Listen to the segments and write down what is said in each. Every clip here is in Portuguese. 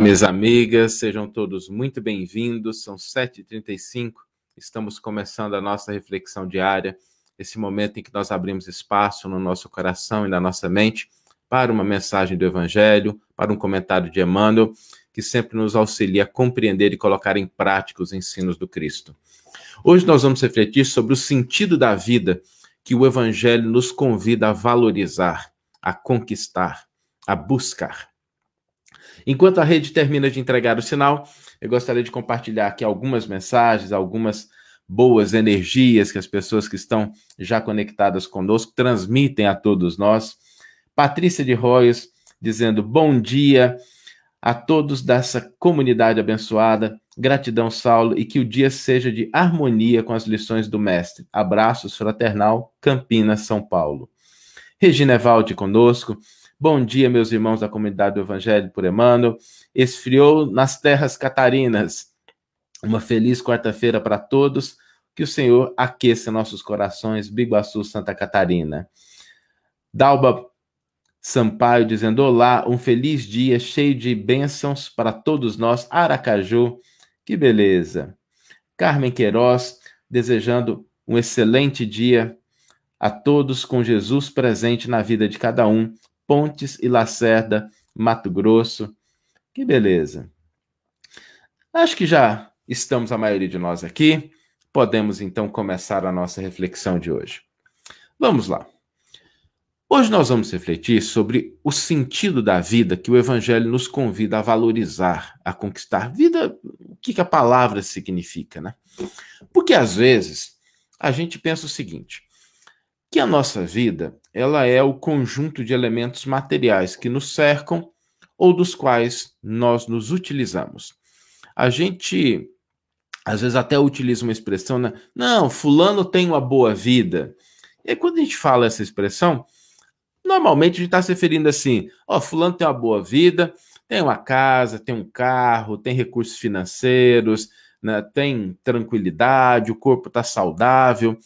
Minhas amigas, sejam todos muito bem-vindos. São 7h35, estamos começando a nossa reflexão diária, esse momento em que nós abrimos espaço no nosso coração e na nossa mente para uma mensagem do Evangelho, para um comentário de Emmanuel, que sempre nos auxilia a compreender e colocar em prática os ensinos do Cristo. Hoje nós vamos refletir sobre o sentido da vida que o Evangelho nos convida a valorizar, a conquistar, a buscar. Enquanto a rede termina de entregar o sinal, eu gostaria de compartilhar aqui algumas mensagens, algumas boas energias que as pessoas que estão já conectadas conosco transmitem a todos nós. Patrícia de Royos dizendo bom dia a todos dessa comunidade abençoada. Gratidão, Saulo, e que o dia seja de harmonia com as lições do Mestre. Abraços fraternal, Campinas, São Paulo. Regina Evaldi conosco. Bom dia, meus irmãos da comunidade do Evangelho por Emmanuel. Esfriou nas terras catarinas. Uma feliz quarta-feira para todos. Que o Senhor aqueça nossos corações. Biguaçu, Santa Catarina. Dalba Sampaio dizendo: Olá, um feliz dia cheio de bênçãos para todos nós. Aracaju, que beleza. Carmen Queiroz desejando um excelente dia a todos com Jesus presente na vida de cada um. Pontes e Lacerda, Mato Grosso. Que beleza. Acho que já estamos, a maioria de nós aqui. Podemos então começar a nossa reflexão de hoje. Vamos lá. Hoje nós vamos refletir sobre o sentido da vida que o Evangelho nos convida a valorizar, a conquistar. Vida, o que, a palavra significa, né? Porque às vezes a gente pensa o seguinte: que a nossa vida ela é o conjunto de elementos materiais que nos cercam ou dos quais nós nos utilizamos. A gente às vezes até utiliza uma expressão, né? Não, fulano tem uma boa vida. E aí, quando a gente fala essa expressão, normalmente a gente está se referindo assim: ó, fulano tem uma boa vida, tem uma casa, tem um carro, tem recursos financeiros, né, tem tranquilidade, o corpo está saudável.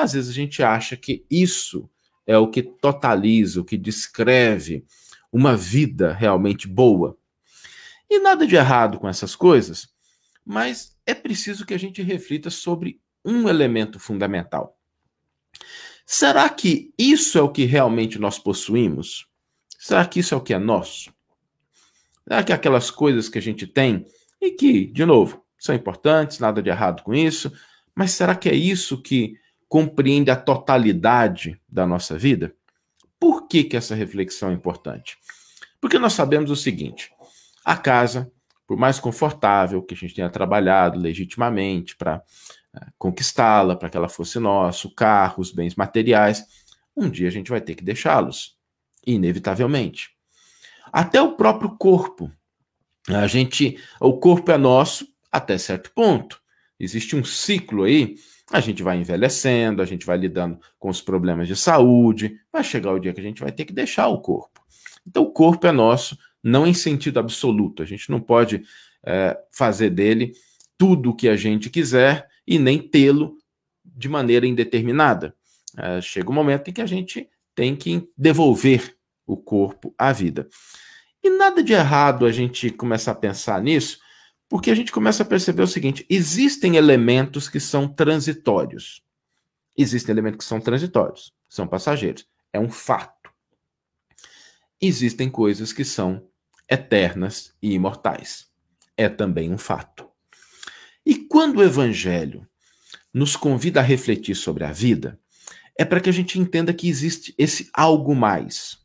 Às vezes a gente acha que isso é o que totaliza, o que descreve uma vida realmente boa. E nada de errado com essas coisas, mas é preciso que a gente reflita sobre um elemento fundamental. Será que isso é o que realmente nós possuímos? Será que isso é o que é nosso? Será que aquelas coisas que a gente tem e que, de novo, são importantes, nada de errado com isso, mas será que é isso que compreende a totalidade da nossa vida? Por que, que essa reflexão é importante? Porque nós sabemos o seguinte: a casa, por mais confortável que a gente tenha trabalhado legitimamente para eh, conquistá-la, para que ela fosse nossa, o carro, os bens materiais, um dia a gente vai ter que deixá-los, inevitavelmente. Até o próprio corpo. A gente, o corpo é nosso até certo ponto. Existe um ciclo aí a gente vai envelhecendo, a gente vai lidando com os problemas de saúde, vai chegar o dia que a gente vai ter que deixar o corpo. Então, o corpo é nosso, não em sentido absoluto. A gente não pode é, fazer dele tudo o que a gente quiser e nem tê-lo de maneira indeterminada. É, chega um momento em que a gente tem que devolver o corpo à vida. E nada de errado a gente começar a pensar nisso, porque a gente começa a perceber o seguinte: existem elementos que são transitórios. Existem elementos que são transitórios, são passageiros. É um fato. Existem coisas que são eternas e imortais. É também um fato. E quando o evangelho nos convida a refletir sobre a vida, é para que a gente entenda que existe esse algo mais.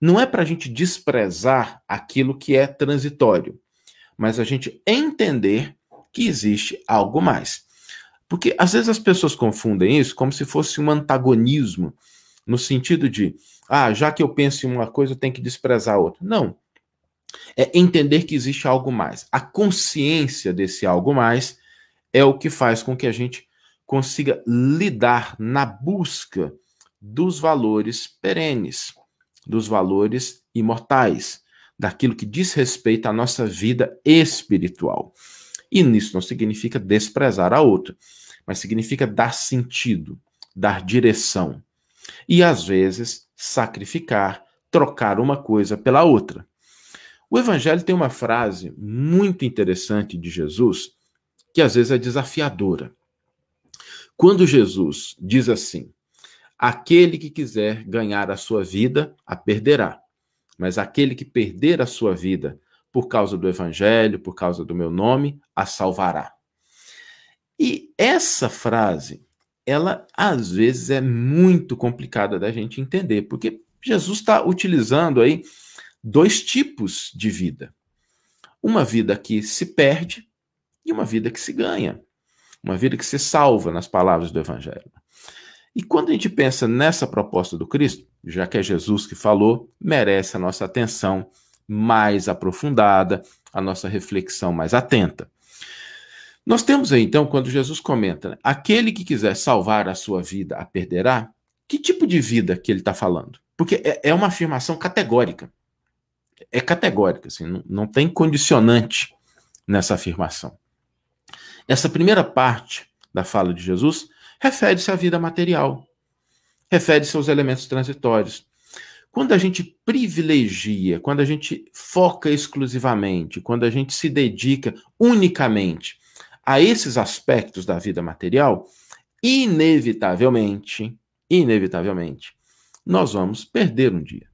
Não é para a gente desprezar aquilo que é transitório mas a gente entender que existe algo mais. Porque às vezes as pessoas confundem isso como se fosse um antagonismo, no sentido de, ah, já que eu penso em uma coisa, eu tenho que desprezar a outra. Não. É entender que existe algo mais. A consciência desse algo mais é o que faz com que a gente consiga lidar na busca dos valores perenes, dos valores imortais, daquilo que diz respeito à nossa vida espiritual. E nisso não significa desprezar a outra, mas significa dar sentido, dar direção. E às vezes sacrificar, trocar uma coisa pela outra. O Evangelho tem uma frase muito interessante de Jesus, que às vezes é desafiadora. Quando Jesus diz assim: Aquele que quiser ganhar a sua vida, a perderá. Mas aquele que perder a sua vida por causa do evangelho, por causa do meu nome, a salvará. E essa frase, ela às vezes é muito complicada da gente entender, porque Jesus está utilizando aí dois tipos de vida. Uma vida que se perde e uma vida que se ganha. Uma vida que se salva, nas palavras do Evangelho. E quando a gente pensa nessa proposta do Cristo, já que é Jesus que falou, merece a nossa atenção mais aprofundada, a nossa reflexão mais atenta. Nós temos aí, então, quando Jesus comenta, né, aquele que quiser salvar a sua vida a perderá, que tipo de vida que ele está falando? Porque é, é, uma afirmação categórica. É categórica, assim, não, não tem condicionante nessa afirmação. Essa primeira parte da fala de Jesus refere-se à vida material, refere-se aos elementos transitórios. Quando a gente privilegia, quando a gente foca exclusivamente, quando a gente se dedica unicamente a esses aspectos da vida material, inevitavelmente, inevitavelmente, nós vamos perder um dia.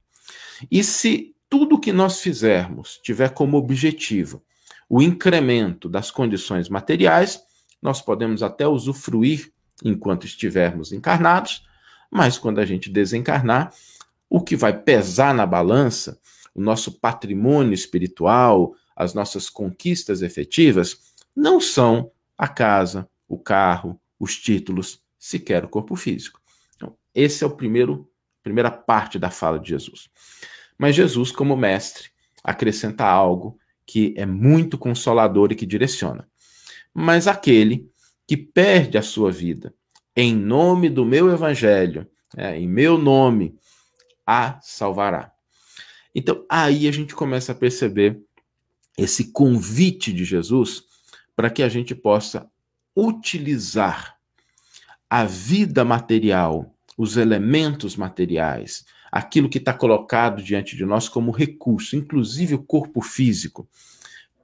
E se tudo que nós fizermos tiver como objetivo o incremento das condições materiais, nós podemos até usufruir enquanto estivermos encarnados, mas quando a gente desencarnar, o que vai pesar na balança, o nosso patrimônio espiritual, as nossas conquistas efetivas, não são a casa, o carro, os títulos, sequer o corpo físico. Então, esse é o primeiro primeira parte da fala de Jesus. Mas Jesus, como mestre, acrescenta algo que é muito consolador e que direciona. Mas aquele que perde a sua vida em nome do meu evangelho, é, em meu nome, a salvará. Então, aí a gente começa a perceber esse convite de Jesus para que a gente possa utilizar a vida material, os elementos materiais, aquilo que está colocado diante de nós como recurso, inclusive o corpo físico,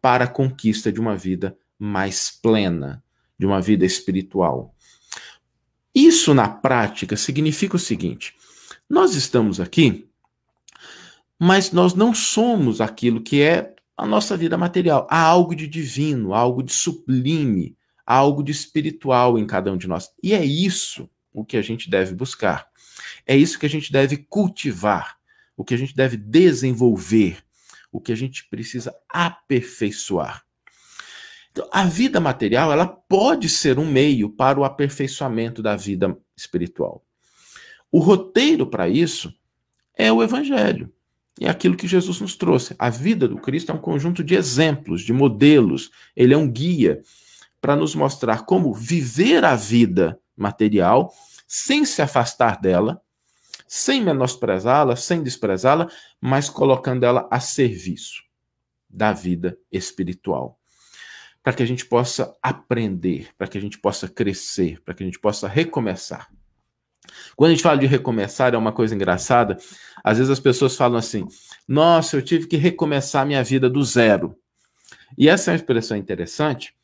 para a conquista de uma vida mais plena, de uma vida espiritual. Isso na prática significa o seguinte: nós estamos aqui, mas nós não somos aquilo que é a nossa vida material. Há algo de divino, algo de sublime, algo de espiritual em cada um de nós. E é isso o que a gente deve buscar. É isso que a gente deve cultivar, o que a gente deve desenvolver, o que a gente precisa aperfeiçoar. Então, a vida material ela pode ser um meio para o aperfeiçoamento da vida espiritual. O roteiro para isso é o Evangelho. É aquilo que Jesus nos trouxe. A vida do Cristo é um conjunto de exemplos, de modelos. Ele é um guia para nos mostrar como viver a vida material sem se afastar dela, sem menosprezá-la, sem desprezá-la, mas colocando ela a serviço da vida espiritual para que a gente possa aprender, para que a gente possa crescer, para que a gente possa recomeçar. Quando a gente fala de recomeçar, é uma coisa engraçada. Às vezes as pessoas falam assim: Nossa, eu tive que recomeçar minha vida do zero. E essa é uma expressão interessante,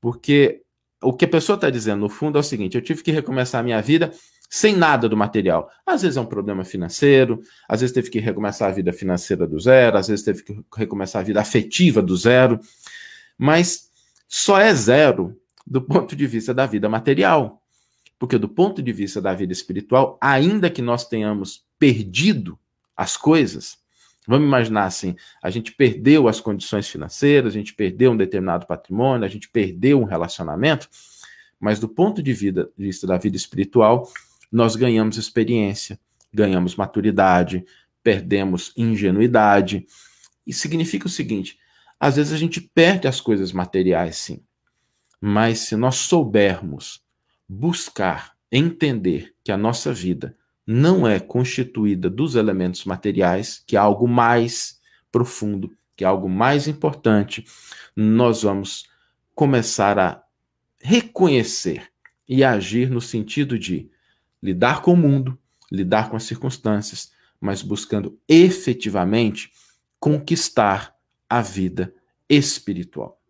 porque o que a pessoa está dizendo, no fundo, é o seguinte: eu tive que recomeçar minha vida sem nada do material. Às vezes é um problema financeiro, às vezes teve que recomeçar a vida financeira do zero, às vezes teve que recomeçar a vida afetiva do zero. Mas só é zero do ponto de vista da vida material. Porque, do ponto de vista da vida espiritual, ainda que nós tenhamos perdido as coisas, vamos imaginar assim: a gente perdeu as condições financeiras, a gente perdeu um determinado patrimônio, a gente perdeu um relacionamento, mas do ponto de vista da vida espiritual, nós ganhamos experiência, ganhamos maturidade, perdemos ingenuidade. E significa o seguinte: às vezes a gente perde as coisas materiais, sim. Mas se nós soubermos buscar, entender que a nossa vida não é constituída dos elementos materiais, que é algo mais profundo, que é algo mais importante, nós vamos começar a reconhecer e agir no sentido de lidar com o mundo, lidar com as circunstâncias, mas buscando efetivamente conquistar a vida espiritual.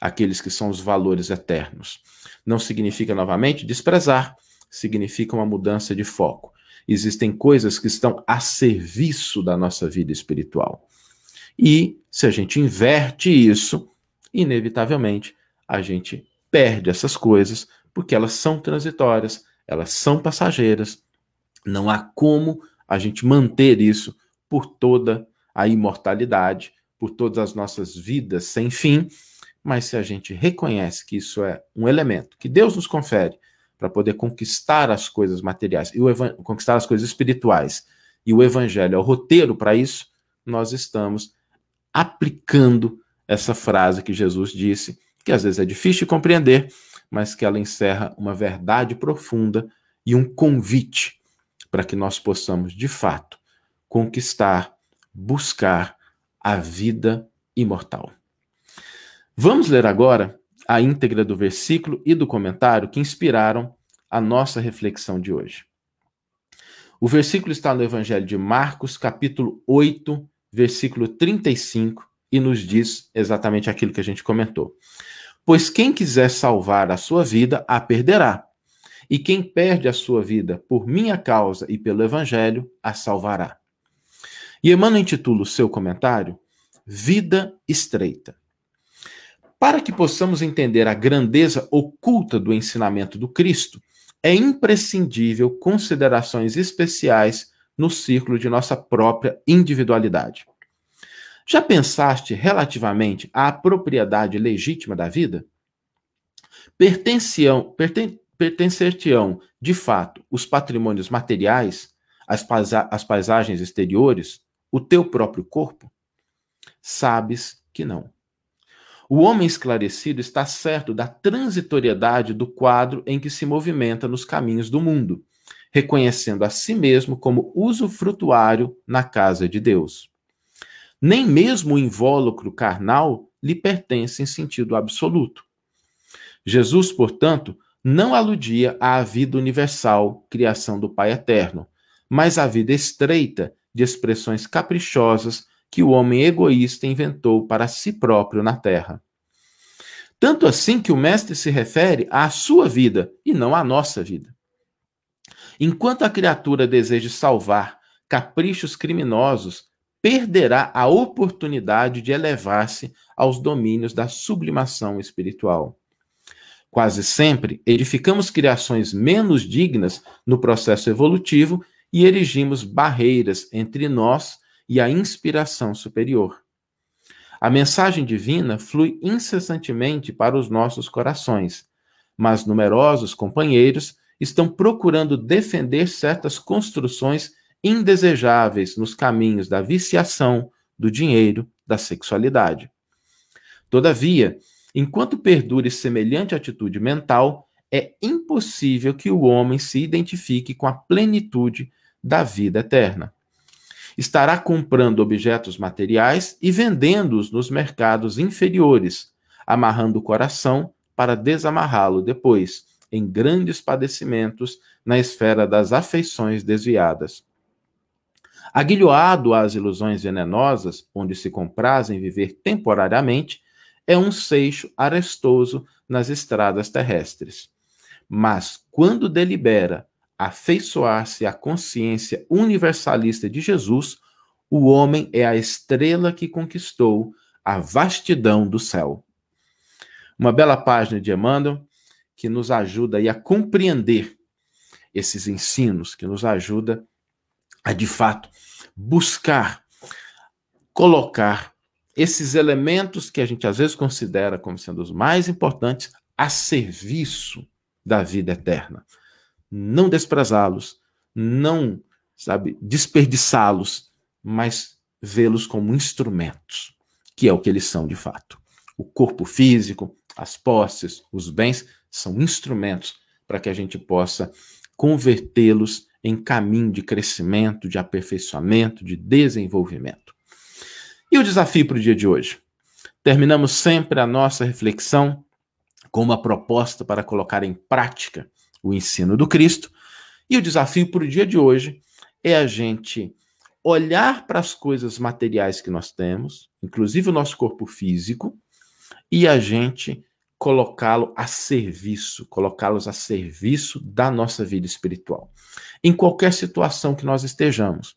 Aqueles que são os valores eternos. Não significa, novamente, desprezar, significa uma mudança de foco. Existem coisas que estão a serviço da nossa vida espiritual. E se a gente inverte isso, inevitavelmente a gente perde essas coisas, porque elas são transitórias, elas são passageiras. Não há como a gente manter isso por toda a imortalidade, por todas as nossas vidas sem fim. Mas se a gente reconhece que isso é um elemento que Deus nos confere para poder conquistar as coisas materiais e conquistar as coisas espirituais, e o evangelho é o roteiro para isso, nós estamos aplicando essa frase que Jesus disse, que às vezes é difícil de compreender, mas que ela encerra uma verdade profunda e um convite para que nós possamos, de fato, conquistar, buscar a vida imortal. Vamos ler agora a íntegra do versículo e do comentário que inspiraram a nossa reflexão de hoje. O versículo está no Evangelho de Marcos, capítulo 8, versículo 35, e nos diz exatamente aquilo que a gente comentou. Pois quem quiser salvar a sua vida, a perderá. E quem perde a sua vida por minha causa e pelo Evangelho, a salvará. E Emmanuel intitula o seu comentário Vida Estreita. Para que possamos entender a grandeza oculta do ensinamento do Cristo, é imprescindível considerações especiais no círculo de nossa própria individualidade. Já pensaste relativamente à propriedade legítima da vida? Pertenciam, perten, pertencer-te-ão, de fato, os patrimônios materiais, as, paisa as paisagens exteriores, o teu próprio corpo? Sabes que não. O homem esclarecido está certo da transitoriedade do quadro em que se movimenta nos caminhos do mundo, reconhecendo a si mesmo como usufrutuário na casa de Deus. Nem mesmo o invólucro carnal lhe pertence em sentido absoluto. Jesus, portanto, não aludia à vida universal, criação do Pai eterno, mas à vida estreita de expressões caprichosas que o homem egoísta inventou para si próprio na terra. Tanto assim que o Mestre se refere à sua vida e não à nossa vida. Enquanto a criatura deseja salvar caprichos criminosos perderá a oportunidade de elevar-se aos domínios da sublimação espiritual. Quase sempre edificamos criações menos dignas no processo evolutivo e erigimos barreiras entre nós e a inspiração superior. A mensagem divina flui incessantemente para os nossos corações, mas numerosos companheiros estão procurando defender certas construções indesejáveis nos caminhos da viciação, do dinheiro, da sexualidade. Todavia, enquanto perdure semelhante atitude mental, é impossível que o homem se identifique com a plenitude da vida eterna. Estará comprando objetos materiais e vendendo-os nos mercados inferiores, amarrando o coração para desamarrá-lo depois, em grandes padecimentos na esfera das afeições desviadas. Aguilhoado às ilusões venenosas, onde se comprazem viver temporariamente, é um seixo arestoso nas estradas terrestres. Mas, quando delibera afeiçoar-se à consciência universalista de Jesus, o homem é a estrela que conquistou a vastidão do céu. Uma bela página de Emmanuel que nos ajuda a compreender esses ensinos, que nos ajuda a de fato buscar colocar esses elementos que a gente às vezes considera como sendo os mais importantes a serviço da vida eterna. Não desprezá-los, não, sabe, desperdiçá-los, mas vê-los como instrumentos, que é o que eles são de fato. O corpo físico, as posses, os bens são instrumentos para que a gente possa convertê-los em caminho de crescimento, de aperfeiçoamento, de desenvolvimento. E o desafio para o dia de hoje? Terminamos sempre a nossa reflexão com uma proposta para colocar em prática o ensino do Cristo. E o desafio para o dia de hoje é a gente olhar para as coisas materiais que nós temos, inclusive o nosso corpo físico, e a gente colocá-lo a serviço, colocá-los a serviço da nossa vida espiritual. Em qualquer situação que nós estejamos.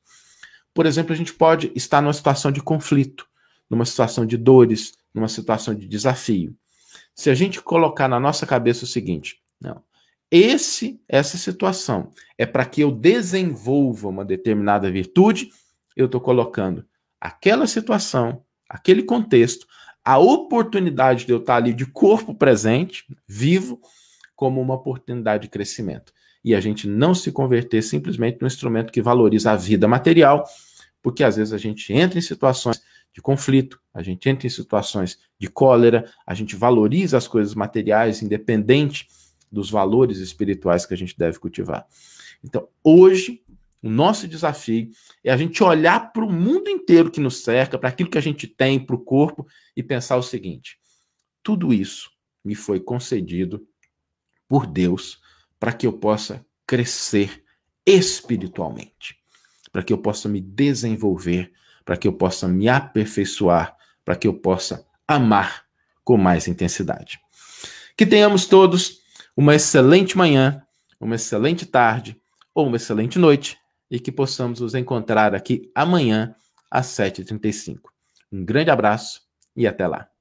Por exemplo, a gente pode estar numa situação de conflito, numa situação de dores, numa situação de desafio. Se a gente colocar na nossa cabeça o seguinte, não, esse essa situação é para que eu desenvolva uma determinada virtude, eu estou colocando aquela situação, aquele contexto, a oportunidade de eu estar ali de corpo presente, vivo, como uma oportunidade de crescimento. E a gente não se converter simplesmente no instrumento que valoriza a vida material, porque às vezes a gente entra em situações de conflito, a gente entra em situações de cólera, a gente valoriza as coisas materiais, independente dos valores espirituais que a gente deve cultivar. Então, hoje, o nosso desafio é a gente olhar para o mundo inteiro que nos cerca, para aquilo que a gente tem, para o corpo, e pensar o seguinte: tudo isso me foi concedido por Deus para que eu possa crescer espiritualmente, para que eu possa me desenvolver, para que eu possa me aperfeiçoar, para que eu possa amar com mais intensidade. Que tenhamos todos uma excelente manhã, uma excelente tarde ou uma excelente noite e que possamos nos encontrar aqui amanhã às 7h35. Um grande abraço e até lá.